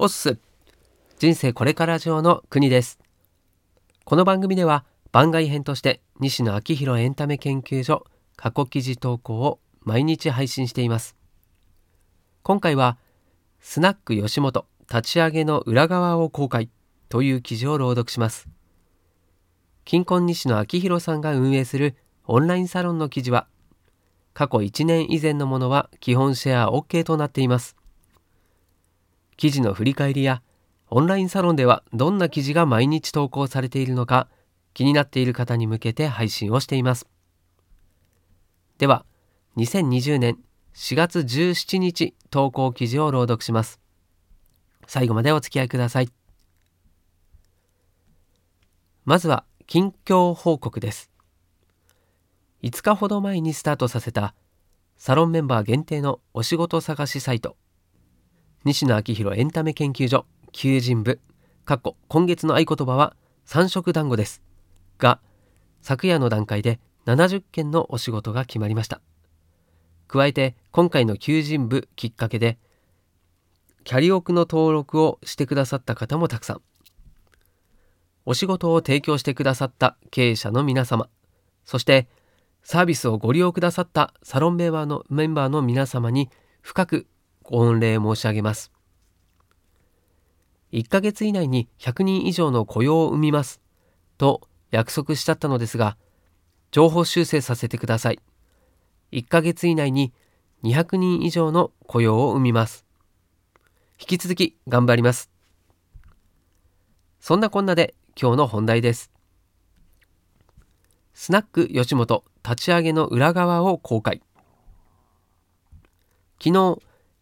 おっす人生これから上の国です。この番組では番外編として西野昭弘エンタメ研究所過去記事投稿を毎日配信しています。今回はスナック吉本立ち上げの裏側を公開という記事を朗読します。金婚西野昭弘さんが運営するオンラインサロンの記事は過去1年以前のものは基本シェア OK となっています。記事の振り返りやオンラインサロンではどんな記事が毎日投稿されているのか気になっている方に向けて配信をしています。では2020年4月17日投稿記事を朗読します。最後までお付き合いください。まずは近況報告です。5日ほど前にスタートさせたサロンメンバー限定のお仕事探しサイト。西野昭弘エンタメ研究所求人部。かっこ今月の合言葉は三色団子です。が昨夜の段階で70件のお仕事が決まりました。加えて今回の求人部きっかけでキャリオクの登録をしてくださった方もたくさん。お仕事を提供してくださった経営者の皆様。そしてサービスをご利用くださったサロンメンバーのメンバーの皆様に深く御礼申し上げます。1ヶ月以内に100人以上の雇用を生みますと約束しちゃったのですが、情報修正させてください。1ヶ月以内に200人以上の雇用を生みます。引き続き頑張ります。そんなこんなで今日の本題です。スナック吉本立ち上げの裏側を公開。昨日、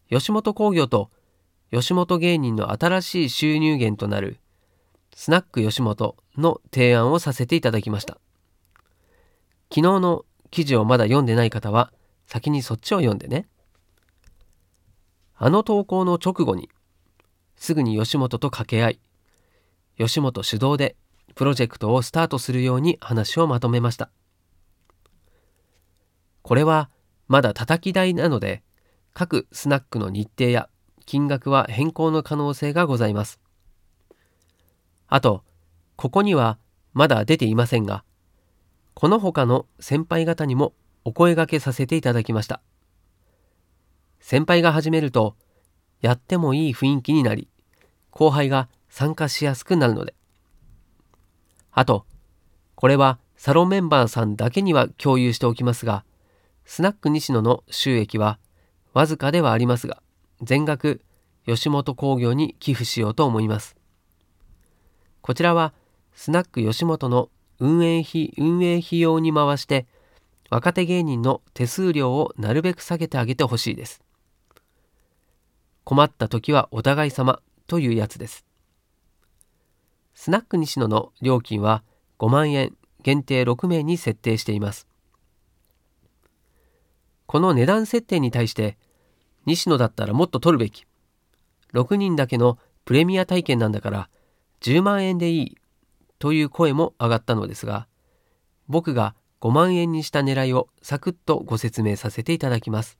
吉本興業と吉本芸人の新しい収入源となるスナック吉本の提案をさせていただきました。昨日の記事をまだ読んでない方は先にそっちを読んでね。あの投稿の直後にすぐに吉本と掛け合い吉本主導でプロジェクトをスタートするように話をまとめました。これはまだ叩き台なので各スナックの日程や金額は変更の可能性がございます。あと、ここにはまだ出ていませんが、この他の先輩方にもお声がけさせていただきました。先輩が始めると、やってもいい雰囲気になり、後輩が参加しやすくなるので。あと、これはサロンメンバーさんだけには共有しておきますが、スナック西野の収益はわずかではありますが、全額吉本興業に寄付しようと思います。こちらはスナック吉本の運営費運営費用に回して若手芸人の手数料をなるべく下げてあげてほしいです。困った時はお互い様というやつです。スナック西野の料金は5万円限定6名に設定しています。この値段設定に対して西野だったらもっと取るべき。6人だけのプレミア体験なんだから10万円でいいという声も上がったのですが、僕が5万円にした狙いをサクッとご説明させていただきます。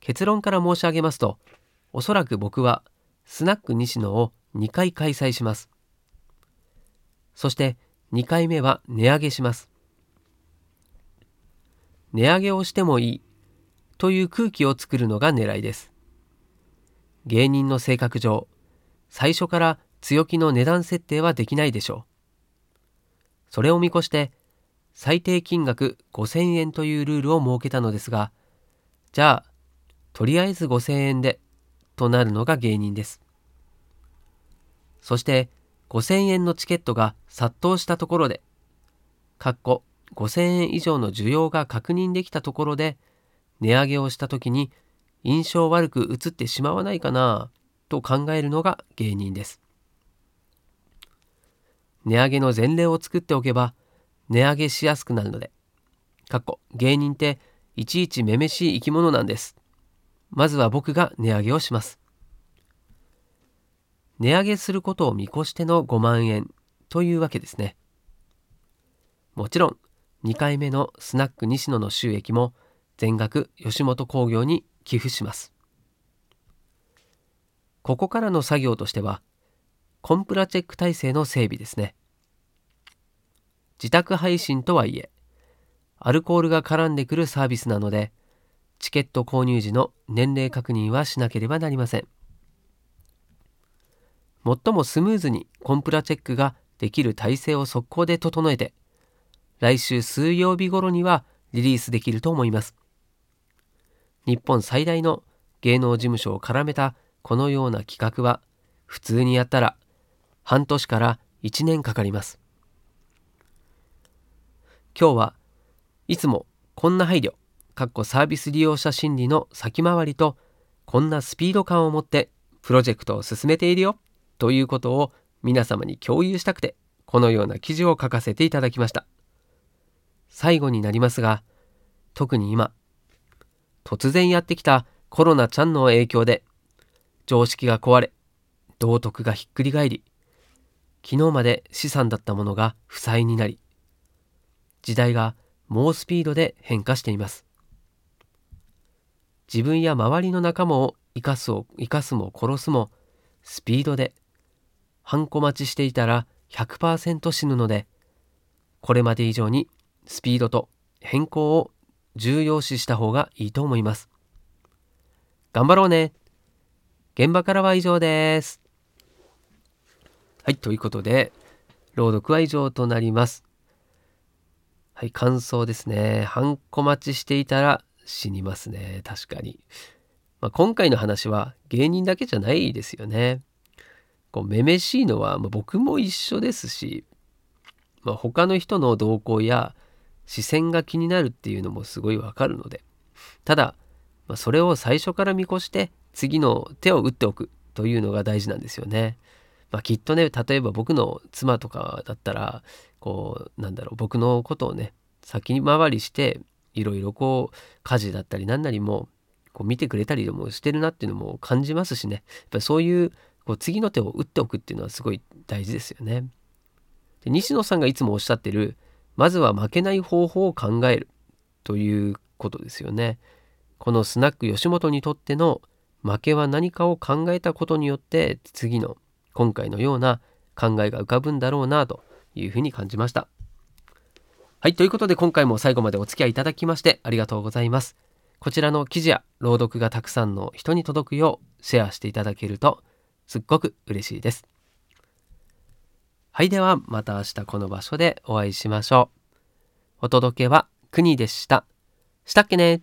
結論から申し上げますと、おそらく僕はスナック西野を2回開催します。そして2回目は値上げします。値上げをしてもいいという空気を作るのが狙いです。芸人の性格上、最初から強気の値段設定はできないでしょう。それを見越して、最低金額5000円というルールを設けたのですが、じゃあ、とりあえず5000円で、となるのが芸人です。そして5000円のチケットが殺到したところで、かっこ5000円以上の需要が確認できたところで、値上げをした時に印象悪く映ってしまわないかなと考えるのが芸人です。値上げの前例を作っておけば値上げしやすくなるので、かっこ芸人っていちいちめめしい生き物なんです。まずは僕が値上げをします。値上げすることを見越しての5万円というわけですね。もちろん2回目のスナック西野の収益も全額吉本興業に寄付しますここからの作業としては、コンプラチェック体制の整備ですね。自宅配信とはいえ、アルコールが絡んでくるサービスなので、チケット購入時の年齢確認はしなければなりません。最もスムーズにコンプラチェックができる体制を速攻で整えて、来週水曜日頃にはリリースできると思います。日本最大の芸能事務所を絡めたこのような企画は普通にやったら半年から1年かかります。今日はいつもこんな配慮、かっこサービス利用者心理の先回りとこんなスピード感を持ってプロジェクトを進めているよということを皆様に共有したくてこのような記事を書かせていただきました。最後になりますが、特に今、突然やってきたコロナちゃんの影響で、常識が壊れ、道徳がひっくり返り、昨日まで資産だったものが負債になり、時代が猛スピードで変化しています。自分や周りの仲間を生かすを生かすも殺すもスピードで、ハンコ待ちしていたら100%死ぬので、これまで以上にスピードと変更を重要視した方がいいと思います。頑張ろうね。現場からは以上です。はい、ということで、朗読は以上となります。はい、感想ですね。ハンコ待ちしていたら死にますね。確かに。まあ、今回の話は芸人だけじゃないですよね。こう、めめしいのは、まあ、僕も一緒ですし、まあ、他の人の動向や視線が気になるっていうのもすごいわかるのでただ、まあ、それを最初から見越して次の手を打っておくというのが大事なんですよね。まあ、きっとね例えば僕の妻とかだったらこうなんだろう僕のことをね先に回りしていろいろこう家事だったり何なりもこう見てくれたりでもしてるなっていうのも感じますしねやっぱりそういうこう次の手を打っておくっていうのはすごい大事ですよね。で西野さんがいつもおっしゃってるまずは負けない方法を考えるということですよね。このスナック吉本にとっての負けは何かを考えたことによって次の今回のような考えが浮かぶんだろうなというふうに感じました。はい、ということで今回も最後までお付き合いいただきましてありがとうございます。こちらの記事や朗読がたくさんの人に届くようシェアしていただけるとすっごく嬉しいです。はい、ではまた明日この場所でお会いしましょう。お届けは国でした。したっけね